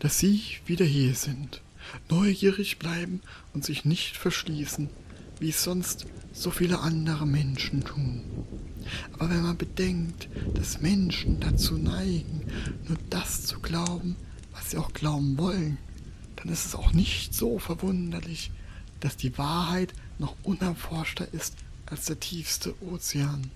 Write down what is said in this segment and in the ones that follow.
dass Sie wieder hier sind. Neugierig bleiben und sich nicht verschließen, wie es sonst so viele andere Menschen tun. Aber wenn man bedenkt, dass Menschen dazu neigen, nur das zu glauben, was sie auch glauben wollen, dann ist es auch nicht so verwunderlich, dass die Wahrheit noch unerforschter ist als der tiefste Ozean.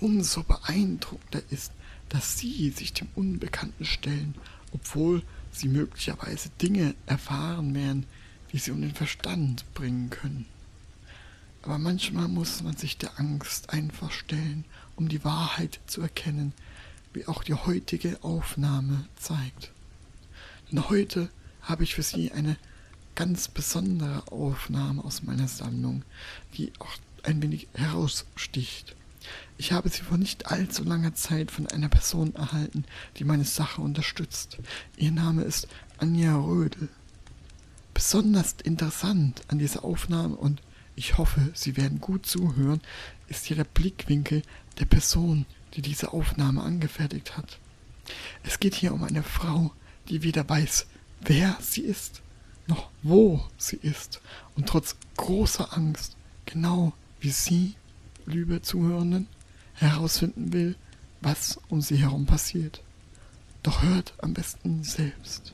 Umso beeindruckender ist, dass Sie sich dem Unbekannten stellen, obwohl Sie möglicherweise Dinge erfahren werden, die Sie um den Verstand bringen können. Aber manchmal muss man sich der Angst einfach stellen, um die Wahrheit zu erkennen, wie auch die heutige Aufnahme zeigt. Denn heute habe ich für Sie eine ganz besondere Aufnahme aus meiner Sammlung, die auch ein wenig heraussticht. Ich habe sie vor nicht allzu langer Zeit von einer Person erhalten, die meine Sache unterstützt. Ihr Name ist Anja Rödel. Besonders interessant an dieser Aufnahme und ich hoffe, Sie werden gut zuhören, ist hier der Blickwinkel der Person, die diese Aufnahme angefertigt hat. Es geht hier um eine Frau, die weder weiß, wer sie ist, noch wo sie ist und trotz großer Angst, genau wie Sie, liebe Zuhörenden, herausfinden will, was um sie herum passiert. Doch hört am besten selbst.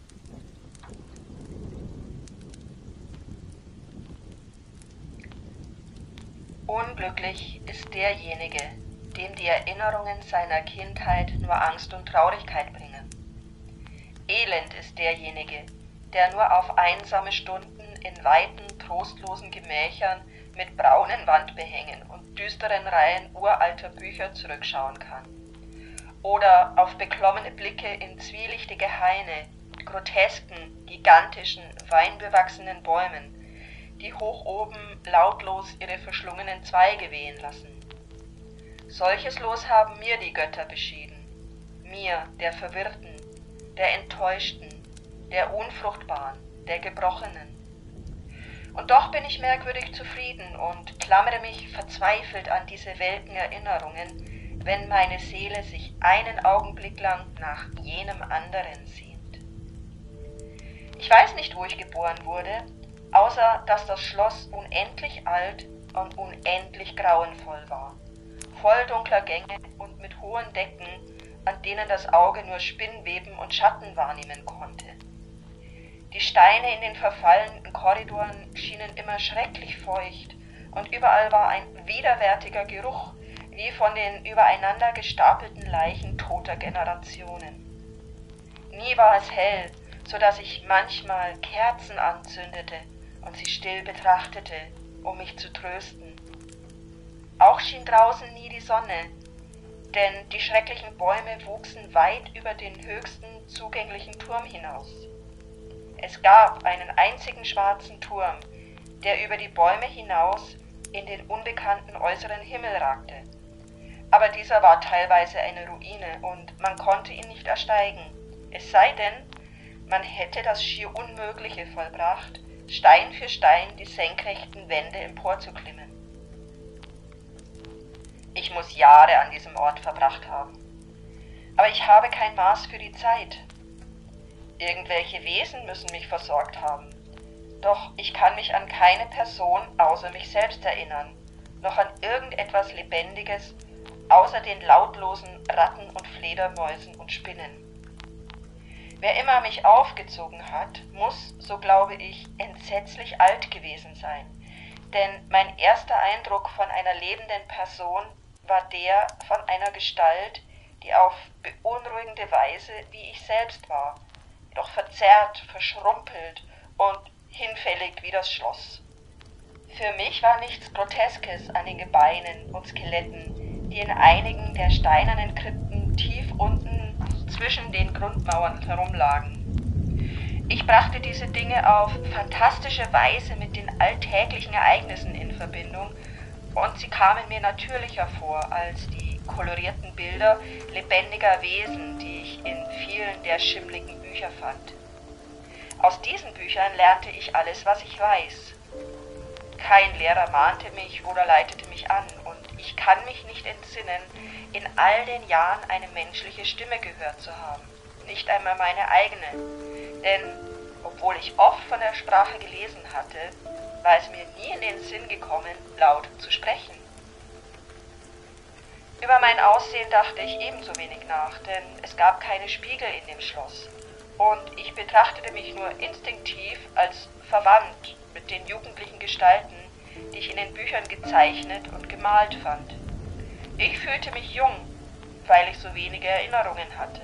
Unglücklich ist derjenige, dem die Erinnerungen seiner Kindheit nur Angst und Traurigkeit bringen. Elend ist derjenige, der nur auf einsame Stunden in weiten, trostlosen Gemächern mit braunen Wandbehängen und düsteren Reihen uralter Bücher zurückschauen kann. Oder auf beklommene Blicke in zwielichtige Haine, grotesken, gigantischen, weinbewachsenen Bäumen, die hoch oben lautlos ihre verschlungenen Zweige wehen lassen. Solches Los haben mir die Götter beschieden, mir, der Verwirrten, der Enttäuschten, der Unfruchtbaren, der Gebrochenen. Und doch bin ich merkwürdig zufrieden und klammere mich verzweifelt an diese welken Erinnerungen, wenn meine Seele sich einen Augenblick lang nach jenem anderen sehnt. Ich weiß nicht, wo ich geboren wurde, außer dass das Schloss unendlich alt und unendlich grauenvoll war, voll dunkler Gänge und mit hohen Decken, an denen das Auge nur Spinnweben und Schatten wahrnehmen konnte. Die Steine in den verfallenen Korridoren schienen immer schrecklich feucht, und überall war ein widerwärtiger Geruch, wie von den übereinander gestapelten Leichen toter Generationen. Nie war es hell, so dass ich manchmal Kerzen anzündete und sie still betrachtete, um mich zu trösten. Auch schien draußen nie die Sonne, denn die schrecklichen Bäume wuchsen weit über den höchsten zugänglichen Turm hinaus. Es gab einen einzigen schwarzen Turm, der über die Bäume hinaus in den unbekannten äußeren Himmel ragte. Aber dieser war teilweise eine Ruine und man konnte ihn nicht ersteigen, es sei denn, man hätte das schier Unmögliche vollbracht, Stein für Stein die senkrechten Wände emporzuklimmen. Ich muss Jahre an diesem Ort verbracht haben. Aber ich habe kein Maß für die Zeit. Irgendwelche Wesen müssen mich versorgt haben. Doch ich kann mich an keine Person außer mich selbst erinnern, noch an irgendetwas Lebendiges außer den lautlosen Ratten und Fledermäusen und Spinnen. Wer immer mich aufgezogen hat, muss, so glaube ich, entsetzlich alt gewesen sein. Denn mein erster Eindruck von einer lebenden Person war der von einer Gestalt, die auf beunruhigende Weise wie ich selbst war, doch verzerrt, verschrumpelt und hinfällig wie das Schloss. Für mich war nichts Groteskes an den Gebeinen und Skeletten, die in einigen der steinernen Krypten tief unten zwischen den Grundmauern herumlagen. Ich brachte diese Dinge auf fantastische Weise mit den alltäglichen Ereignissen in Verbindung und sie kamen mir natürlicher vor als die kolorierten Bilder lebendiger Wesen, die ich in vielen der schimmligen Bücher fand. Aus diesen Büchern lernte ich alles, was ich weiß. Kein Lehrer mahnte mich oder leitete mich an, und ich kann mich nicht entsinnen, in all den Jahren eine menschliche Stimme gehört zu haben, nicht einmal meine eigene, denn obwohl ich oft von der Sprache gelesen hatte, war es mir nie in den Sinn gekommen, laut zu sprechen. Über mein Aussehen dachte ich ebenso wenig nach, denn es gab keine Spiegel in dem Schloss, und ich betrachtete mich nur instinktiv als verwandt mit den jugendlichen Gestalten, die ich in den Büchern gezeichnet und gemalt fand. Ich fühlte mich jung, weil ich so wenige Erinnerungen hatte.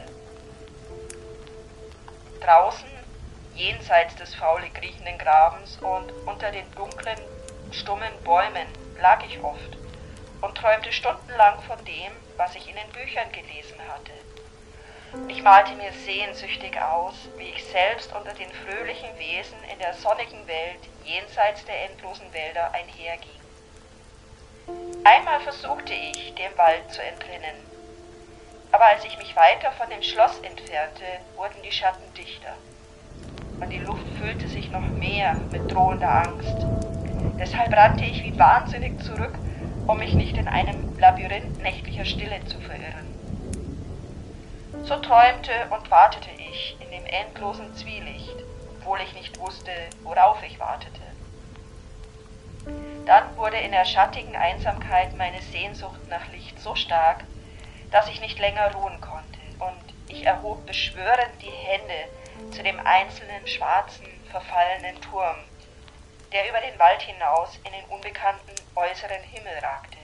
Draußen, jenseits des faulig riechenden Grabens und unter den dunklen, stummen Bäumen, lag ich oft und träumte stundenlang von dem, was ich in den Büchern gelesen hatte. Ich malte mir sehnsüchtig aus, wie ich selbst unter den fröhlichen Wesen in der sonnigen Welt jenseits der endlosen Wälder einherging. Einmal versuchte ich, dem Wald zu entrinnen, aber als ich mich weiter von dem Schloss entfernte, wurden die Schatten dichter und die Luft füllte sich noch mehr mit drohender Angst. Deshalb rannte ich wie wahnsinnig zurück, um mich nicht in einem Labyrinth nächtlicher Stille zu verirren. So träumte und wartete ich in dem endlosen Zwielicht, obwohl ich nicht wusste, worauf ich wartete. Dann wurde in der schattigen Einsamkeit meine Sehnsucht nach Licht so stark, dass ich nicht länger ruhen konnte, und ich erhob beschwörend die Hände zu dem einzelnen schwarzen, verfallenen Turm, der über den Wald hinaus in den unbekannten äußeren Himmel ragte.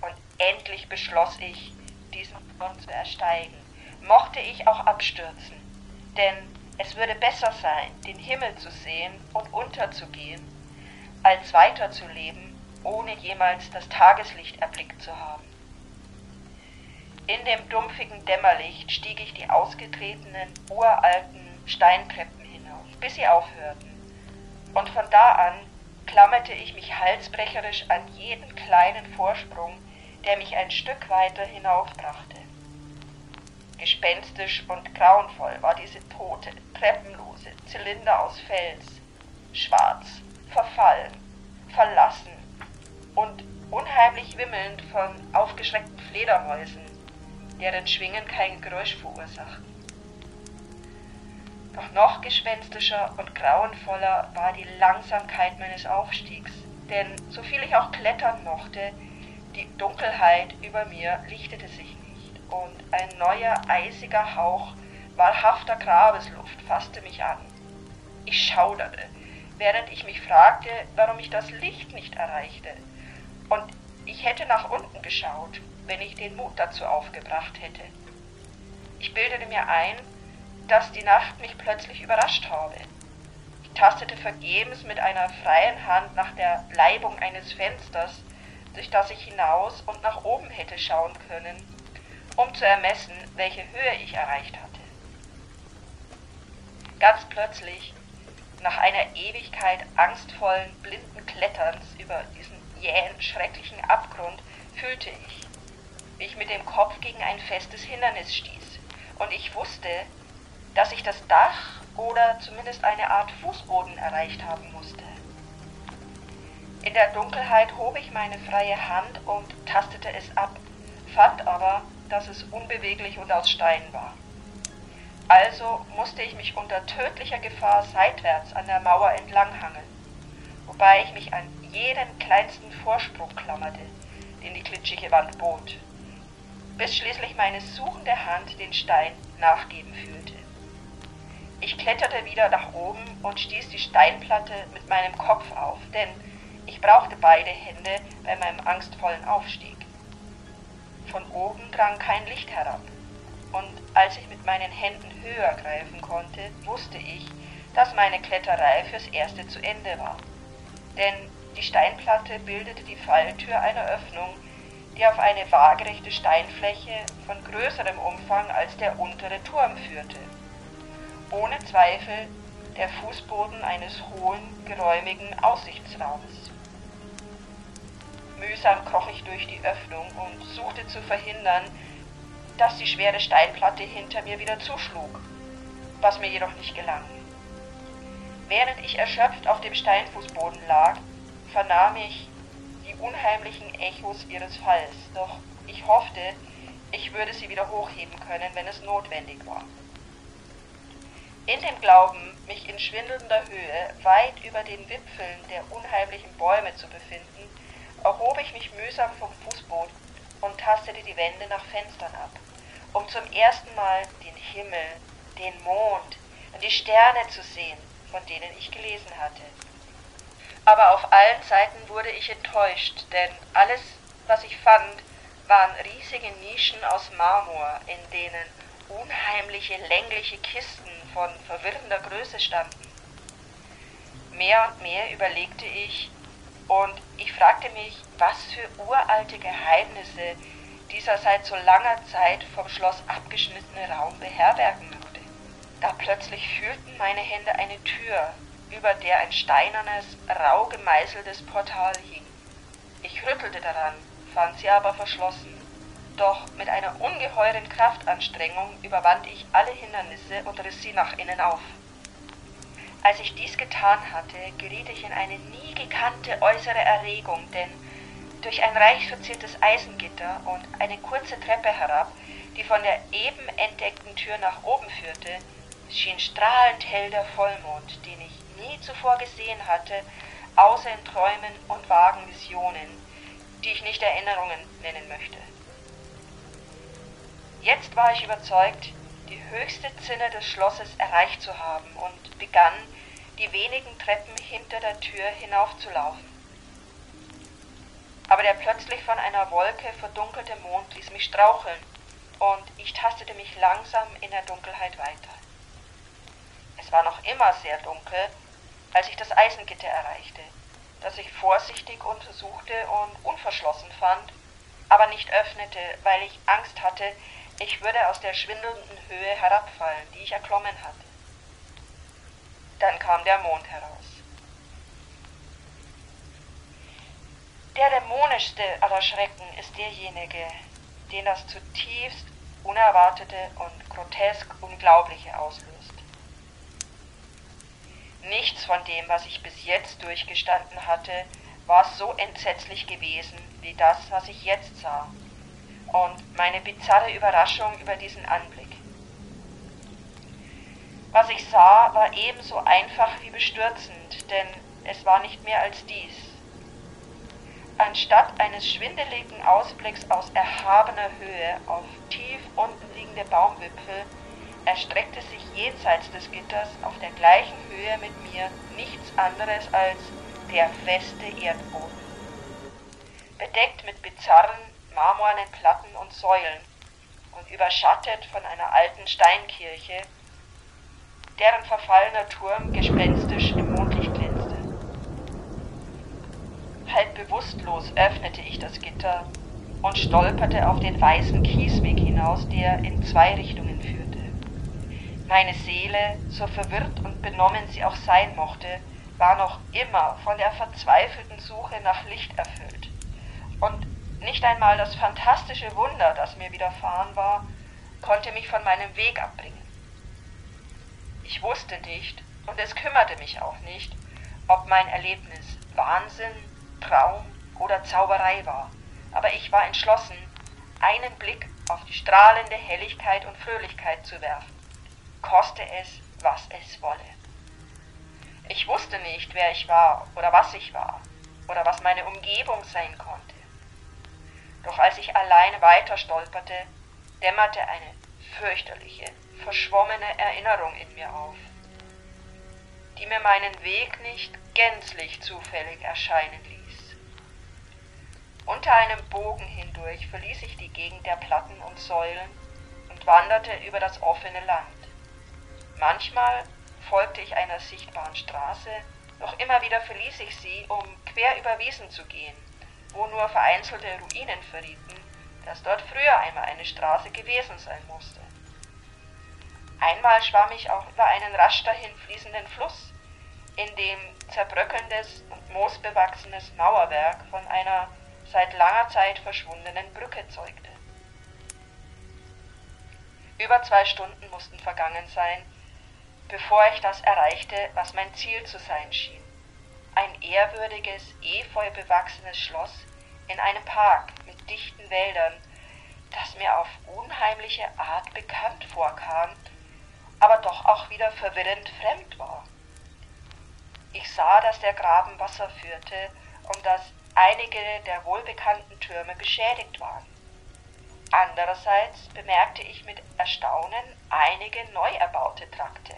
Und endlich beschloss ich, diesen Turm zu ersteigen, mochte ich auch abstürzen, denn es würde besser sein, den Himmel zu sehen und unterzugehen, als weiterzuleben, ohne jemals das Tageslicht erblickt zu haben. In dem dumpfigen Dämmerlicht stieg ich die ausgetretenen, uralten Steintreppen hinauf, bis sie aufhörten, und von da an klammerte ich mich halsbrecherisch an jeden kleinen Vorsprung, der mich ein Stück weiter hinaufbrachte. Gespenstisch und grauenvoll war diese tote, treppenlose Zylinder aus Fels, schwarz, verfallen, verlassen und unheimlich wimmelnd von aufgeschreckten Fledermäusen, deren Schwingen kein Geräusch verursachten. Doch noch gespenstischer und grauenvoller war die Langsamkeit meines Aufstiegs, denn soviel ich auch klettern mochte, die Dunkelheit über mir lichtete sich nicht, und ein neuer eisiger Hauch wahrhafter Grabesluft fasste mich an. Ich schauderte, während ich mich fragte, warum ich das Licht nicht erreichte, und ich hätte nach unten geschaut, wenn ich den Mut dazu aufgebracht hätte. Ich bildete mir ein, dass die Nacht mich plötzlich überrascht habe. Ich tastete vergebens mit einer freien Hand nach der Leibung eines Fensters, durch das ich hinaus und nach oben hätte schauen können, um zu ermessen, welche Höhe ich erreicht hatte. Ganz plötzlich, nach einer Ewigkeit angstvollen, blinden Kletterns über diesen jähen, schrecklichen Abgrund, fühlte ich, wie ich mit dem Kopf gegen ein festes Hindernis stieß, und ich wusste, dass ich das Dach oder zumindest eine Art Fußboden erreicht haben musste. In der Dunkelheit hob ich meine freie Hand und tastete es ab, fand aber, dass es unbeweglich und aus Stein war. Also musste ich mich unter tödlicher Gefahr seitwärts an der Mauer entlanghangeln, wobei ich mich an jeden kleinsten Vorsprung klammerte, den die klitschige Wand bot, bis schließlich meine suchende Hand den Stein nachgeben fühlte. Ich kletterte wieder nach oben und stieß die Steinplatte mit meinem Kopf auf, denn ich brauchte beide Hände bei meinem angstvollen Aufstieg. Von oben drang kein Licht herab, und als ich mit meinen Händen höher greifen konnte, wusste ich, dass meine Kletterei fürs Erste zu Ende war. Denn die Steinplatte bildete die Falltür einer Öffnung, die auf eine waagerechte Steinfläche von größerem Umfang als der untere Turm führte. Ohne Zweifel der Fußboden eines hohen, geräumigen Aussichtsraumes. Mühsam kroch ich durch die Öffnung und suchte zu verhindern, dass die schwere Steinplatte hinter mir wieder zuschlug, was mir jedoch nicht gelang. Während ich erschöpft auf dem Steinfußboden lag, vernahm ich die unheimlichen Echos ihres Falls, doch ich hoffte, ich würde sie wieder hochheben können, wenn es notwendig war. In dem Glauben, mich in schwindelnder Höhe weit über den Wipfeln der unheimlichen Bäume zu befinden, erhob ich mich mühsam vom Fußboden und tastete die Wände nach Fenstern ab, um zum ersten Mal den Himmel, den Mond und die Sterne zu sehen, von denen ich gelesen hatte. Aber auf allen Seiten wurde ich enttäuscht, denn alles, was ich fand, waren riesige Nischen aus Marmor, in denen unheimliche längliche Kisten von verwirrender Größe standen. Mehr und mehr überlegte ich, und ich fragte mich, was für uralte Geheimnisse dieser seit so langer Zeit vom Schloss abgeschnittene Raum beherbergen mochte. Da plötzlich fühlten meine Hände eine Tür, über der ein steinernes, rau gemeißeltes Portal hing. Ich rüttelte daran, fand sie aber verschlossen. Doch mit einer ungeheuren Kraftanstrengung überwand ich alle Hindernisse und riss sie nach innen auf. Als ich dies getan hatte, geriet ich in eine nie gekannte äußere Erregung, denn durch ein reich verziertes Eisengitter und eine kurze Treppe herab, die von der eben entdeckten Tür nach oben führte, schien strahlend hell der Vollmond, den ich nie zuvor gesehen hatte, außer in Träumen und vagen Visionen, die ich nicht Erinnerungen nennen möchte. Jetzt war ich überzeugt, die höchste Zinne des Schlosses erreicht zu haben und begann, die wenigen Treppen hinter der Tür hinaufzulaufen. Aber der plötzlich von einer Wolke verdunkelte Mond ließ mich straucheln, und ich tastete mich langsam in der Dunkelheit weiter. Es war noch immer sehr dunkel, als ich das Eisengitter erreichte, das ich vorsichtig untersuchte und unverschlossen fand, aber nicht öffnete, weil ich Angst hatte, ich würde aus der schwindelnden Höhe herabfallen, die ich erklommen hatte. Dann kam der Mond heraus. Der dämonischste aller Schrecken ist derjenige, den das zutiefst Unerwartete und grotesk Unglaubliche auslöst. Nichts von dem, was ich bis jetzt durchgestanden hatte, war so entsetzlich gewesen wie das, was ich jetzt sah, und meine bizarre Überraschung über diesen Anblick. Was ich sah, war ebenso einfach wie bestürzend, denn es war nicht mehr als dies. Anstatt eines schwindeligen Ausblicks aus erhabener Höhe auf tief unten liegende Baumwipfel erstreckte sich jenseits des Gitters auf der gleichen Höhe mit mir nichts anderes als der feste Erdboden. Bedeckt mit bizarren, marmornen Platten und Säulen und überschattet von einer alten Steinkirche, deren verfallener Turm gespenstisch im Mondlicht glänzte. Halb bewusstlos öffnete ich das Gitter und stolperte auf den weißen Kiesweg hinaus, der in zwei Richtungen führte. Meine Seele, so verwirrt und benommen sie auch sein mochte, war noch immer von der verzweifelten Suche nach Licht erfüllt. Nicht einmal das fantastische Wunder, das mir widerfahren war, konnte mich von meinem Weg abbringen. Ich wusste nicht, und es kümmerte mich auch nicht, ob mein Erlebnis Wahnsinn, Traum oder Zauberei war, aber ich war entschlossen, einen Blick auf die strahlende Helligkeit und Fröhlichkeit zu werfen koste es, was es wolle. Ich wusste nicht, wer ich war oder was ich war oder was meine Umgebung sein konnte. Doch als ich allein weiter stolperte, dämmerte eine fürchterliche, verschwommene Erinnerung in mir auf, die mir meinen Weg nicht gänzlich zufällig erscheinen ließ. Unter einem Bogen hindurch verließ ich die Gegend der Platten und Säulen und wanderte über das offene Land. Manchmal folgte ich einer sichtbaren Straße, doch immer wieder verließ ich sie, um quer über Wiesen zu gehen, wo nur vereinzelte Ruinen verrieten, dass dort früher einmal eine Straße gewesen sein musste. Einmal schwamm ich auch über einen rasch dahin fließenden Fluss, in dem zerbröckelndes und moosbewachsenes Mauerwerk von einer seit langer Zeit verschwundenen Brücke zeugte. Über zwei Stunden mussten vergangen sein, bevor ich das erreichte, was mein Ziel zu sein schien. Ein ehrwürdiges, efeu bewachsenes Schloss in einem Park mit dichten Wäldern, das mir auf unheimliche Art bekannt vorkam, aber doch auch wieder verwirrend fremd war. Ich sah, dass der Graben Wasser führte und dass einige der wohlbekannten Türme beschädigt waren. Andererseits bemerkte ich mit Erstaunen einige neu erbaute Trakte.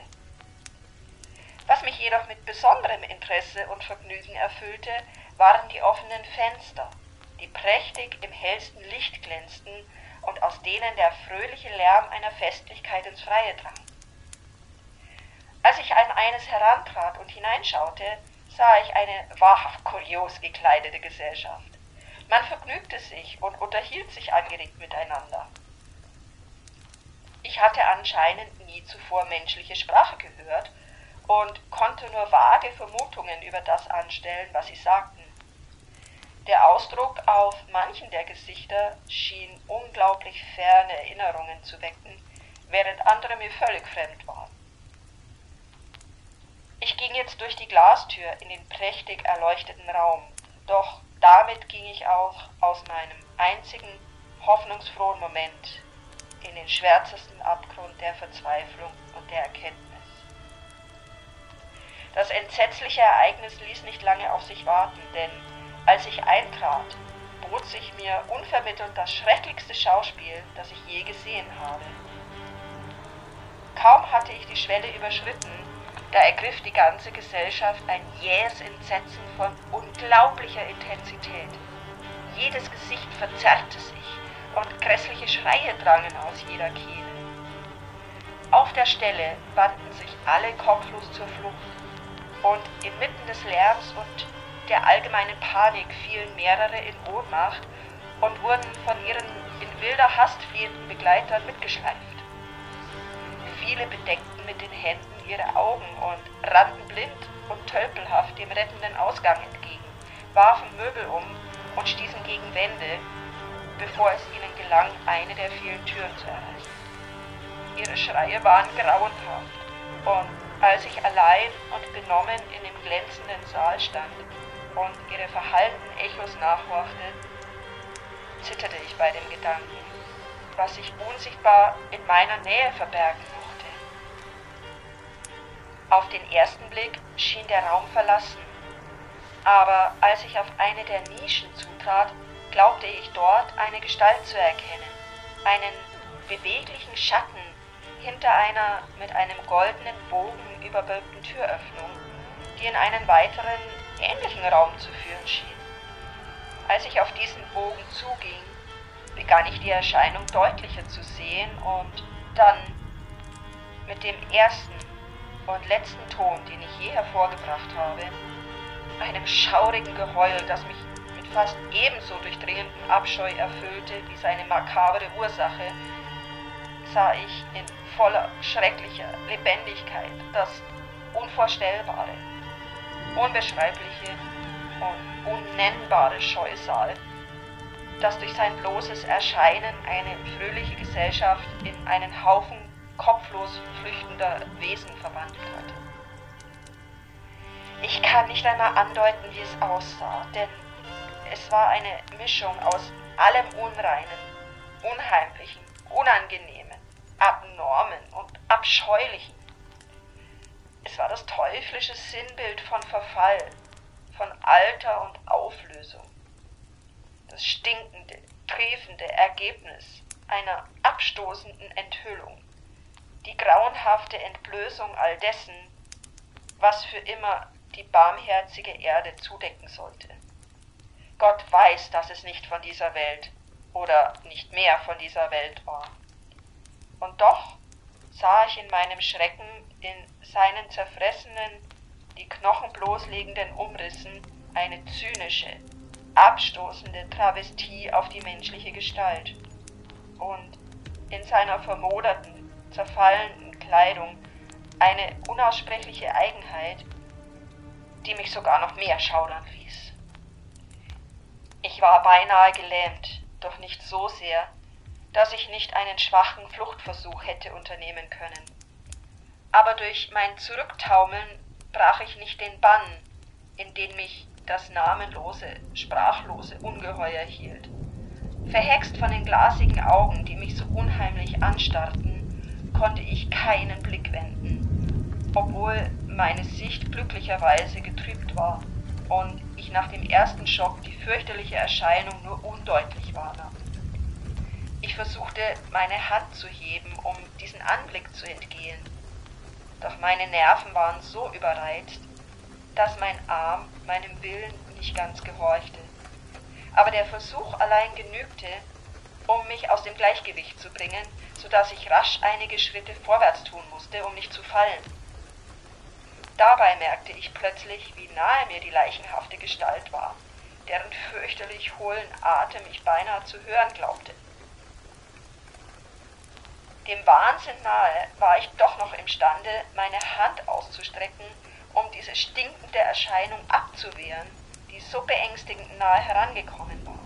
Was mich jedoch mit besonderem Interesse und Vergnügen erfüllte, waren die offenen Fenster, die prächtig im hellsten Licht glänzten und aus denen der fröhliche Lärm einer Festlichkeit ins Freie drang. Als ich an eines herantrat und hineinschaute, sah ich eine wahrhaft kurios gekleidete Gesellschaft. Man vergnügte sich und unterhielt sich angeregt miteinander. Ich hatte anscheinend nie zuvor menschliche Sprache gehört und konnte nur vage Vermutungen über das anstellen, was sie sagten. Der Ausdruck auf manchen der Gesichter schien unglaublich ferne Erinnerungen zu wecken, während andere mir völlig fremd waren. Ich ging jetzt durch die Glastür in den prächtig erleuchteten Raum, doch damit ging ich auch aus meinem einzigen hoffnungsfrohen Moment in den schwärzesten Abgrund der Verzweiflung und der Erkenntnis. Das entsetzliche Ereignis ließ nicht lange auf sich warten, denn als ich eintrat, bot sich mir unvermittelt das schrecklichste Schauspiel, das ich je gesehen habe. Kaum hatte ich die Schwelle überschritten, da ergriff die ganze Gesellschaft ein jähes Entsetzen von unglaublicher Intensität. Jedes Gesicht verzerrte sich und grässliche Schreie drangen aus jeder Kehle. Auf der Stelle wandten sich alle kopflos zur Flucht, und inmitten des Lärms und der allgemeinen Panik fielen mehrere in Ohnmacht und wurden von ihren in wilder Hast fliehenden Begleitern mitgeschleift. Viele bedeckten mit den Händen ihre Augen und rannten blind und tölpelhaft dem rettenden Ausgang entgegen, warfen Möbel um und stießen gegen Wände, bevor es ihnen gelang, eine der vielen Türen zu erreichen. Ihre Schreie waren grauenhaft und als ich allein und benommen in dem glänzenden Saal stand und ihre verhallten Echos nachhorchte, zitterte ich bei dem Gedanken, was sich unsichtbar in meiner Nähe verbergen mochte. Auf den ersten Blick schien der Raum verlassen, aber als ich auf eine der Nischen zutrat, glaubte ich dort eine Gestalt zu erkennen, einen beweglichen Schatten hinter einer mit einem goldenen Bogen überwölbten Türöffnung, die in einen weiteren, ähnlichen Raum zu führen schien. Als ich auf diesen Bogen zuging, begann ich die Erscheinung deutlicher zu sehen und dann mit dem ersten und letzten Ton, den ich je hervorgebracht habe, einem schaurigen Geheul, das mich mit fast ebenso durchdringendem Abscheu erfüllte wie seine makabere Ursache, sah ich in voller schrecklicher Lebendigkeit das Unvorstellbare, Unbeschreibliche und unnennbare Scheusal, das durch sein bloßes Erscheinen eine fröhliche Gesellschaft in einen Haufen kopflos flüchtender Wesen verwandelt hatte. Ich kann nicht einmal andeuten, wie es aussah, denn es war eine Mischung aus allem Unreinen, Unheimlichen, Unangenehmen, Abnormen und Abscheulichen. Es war das teuflische Sinnbild von Verfall, von Alter und Auflösung. Das stinkende, triefende Ergebnis einer abstoßenden Enthüllung. Die grauenhafte Entblößung all dessen, was für immer die barmherzige Erde zudecken sollte. Gott weiß, dass es nicht von dieser Welt oder nicht mehr von dieser Welt war. Und doch sah ich in meinem Schrecken in seinen zerfressenen, die Knochen bloßlegenden Umrissen eine zynische, abstoßende Travestie auf die menschliche Gestalt. Und in seiner vermoderten, zerfallenden Kleidung eine unaussprechliche Eigenheit, die mich sogar noch mehr schaudern ließ. Ich war beinahe gelähmt, doch nicht so sehr, dass ich nicht einen schwachen Fluchtversuch hätte unternehmen können. Aber durch mein Zurücktaumeln brach ich nicht den Bann, in den mich das namenlose, sprachlose Ungeheuer hielt. Verhext von den glasigen Augen, die mich so unheimlich anstarrten, konnte ich keinen Blick wenden, obwohl meine Sicht glücklicherweise getrübt war und ich nach dem ersten Schock die fürchterliche Erscheinung nur undeutlich wahrnahm. Ich versuchte, meine Hand zu heben, um diesen Anblick zu entgehen, doch meine Nerven waren so überreizt, dass mein Arm meinem Willen nicht ganz gehorchte. Aber der Versuch allein genügte, um mich aus dem Gleichgewicht zu bringen, so dass ich rasch einige Schritte vorwärts tun musste, um nicht zu fallen. Dabei merkte ich plötzlich, wie nahe mir die leichenhafte Gestalt war, deren fürchterlich hohlen Atem ich beinahe zu hören glaubte. Dem Wahnsinn nahe war ich doch noch imstande, meine Hand auszustrecken, um diese stinkende Erscheinung abzuwehren, die so beängstigend nahe herangekommen war.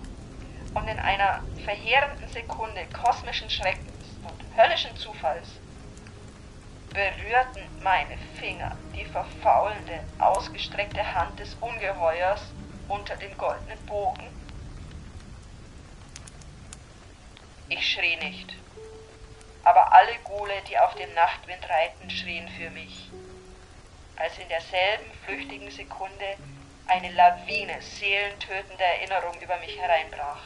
Und in einer verheerenden Sekunde kosmischen Schreckens und höllischen Zufalls berührten meine Finger die verfaulende, ausgestreckte Hand des Ungeheuers unter dem goldenen Bogen. Ich schrie nicht, alle Gule, die auf dem Nachtwind reiten, schrien für mich, als in derselben flüchtigen Sekunde eine Lawine seelentötender Erinnerung über mich hereinbrach.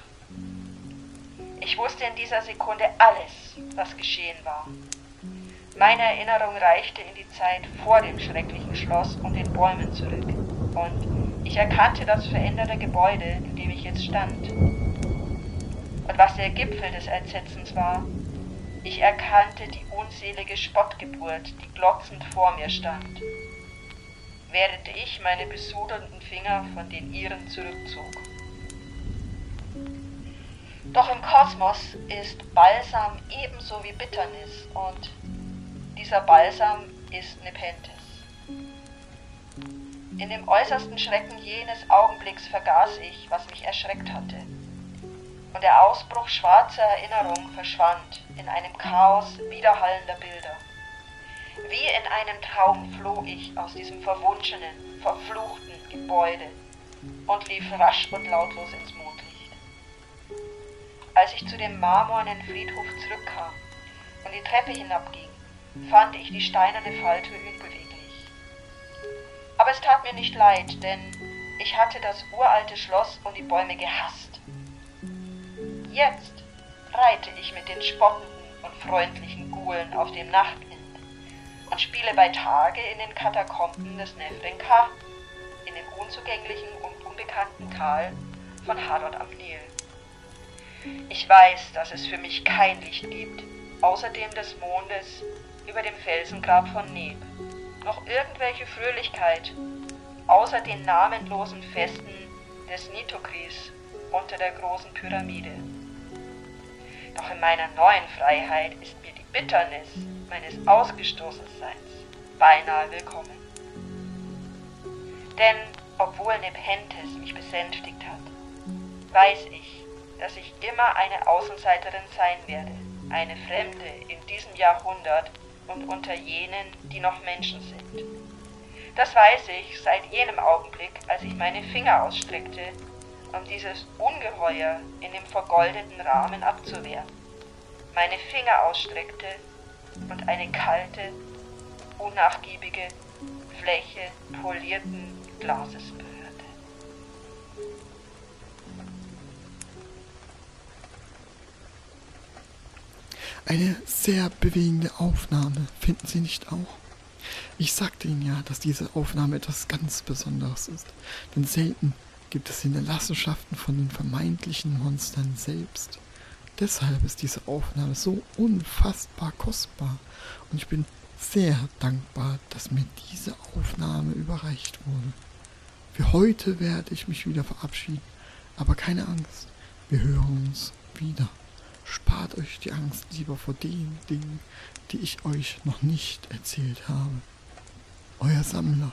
Ich wusste in dieser Sekunde alles, was geschehen war. Meine Erinnerung reichte in die Zeit vor dem schrecklichen Schloss und den Bäumen zurück, und ich erkannte das veränderte Gebäude, in dem ich jetzt stand. Und was der Gipfel des Entsetzens war, ich erkannte die unselige Spottgeburt, die glotzend vor mir stand, während ich meine besudelnden Finger von den ihren zurückzog. Doch im Kosmos ist Balsam ebenso wie Bitternis und dieser Balsam ist Nepenthes. In dem äußersten Schrecken jenes Augenblicks vergaß ich, was mich erschreckt hatte und der Ausbruch schwarzer Erinnerung verschwand in einem Chaos widerhallender Bilder. Wie in einem Traum floh ich aus diesem verwunschenen, verfluchten Gebäude und lief rasch und lautlos ins Mondlicht. Als ich zu dem marmornen Friedhof zurückkam und die Treppe hinabging, fand ich die steinerne Falltür unbeweglich. Aber es tat mir nicht leid, denn ich hatte das uralte Schloss und die Bäume gehasst Jetzt reite ich mit den spottenden und freundlichen Gulen auf dem Nachtwind und spiele bei Tage in den Katakomben des Nefrenka, in dem unzugänglichen und unbekannten Tal von Hadot am Nil. Ich weiß, dass es für mich kein Licht gibt, außer dem des Mondes über dem Felsengrab von Neb, noch irgendwelche Fröhlichkeit, außer den namenlosen Festen des Nitokris unter der großen Pyramide. Doch in meiner neuen Freiheit ist mir die Bitternis meines Ausgestoßenseins beinahe willkommen. Denn obwohl Nepenthes mich besänftigt hat, weiß ich, dass ich immer eine Außenseiterin sein werde, eine Fremde in diesem Jahrhundert und unter jenen, die noch Menschen sind. Das weiß ich seit jenem Augenblick, als ich meine Finger ausstreckte um dieses Ungeheuer in dem vergoldeten Rahmen abzuwehren, meine Finger ausstreckte und eine kalte, unnachgiebige Fläche polierten Glases berührte. Eine sehr bewegende Aufnahme, finden Sie nicht auch? Ich sagte Ihnen ja, dass diese Aufnahme etwas ganz Besonderes ist, denn selten gibt es Hinterlassenschaften von den vermeintlichen Monstern selbst. Deshalb ist diese Aufnahme so unfassbar kostbar und ich bin sehr dankbar, dass mir diese Aufnahme überreicht wurde. Für heute werde ich mich wieder verabschieden, aber keine Angst, wir hören uns wieder. Spart euch die Angst lieber vor den Dingen, die ich euch noch nicht erzählt habe. Euer Sammler.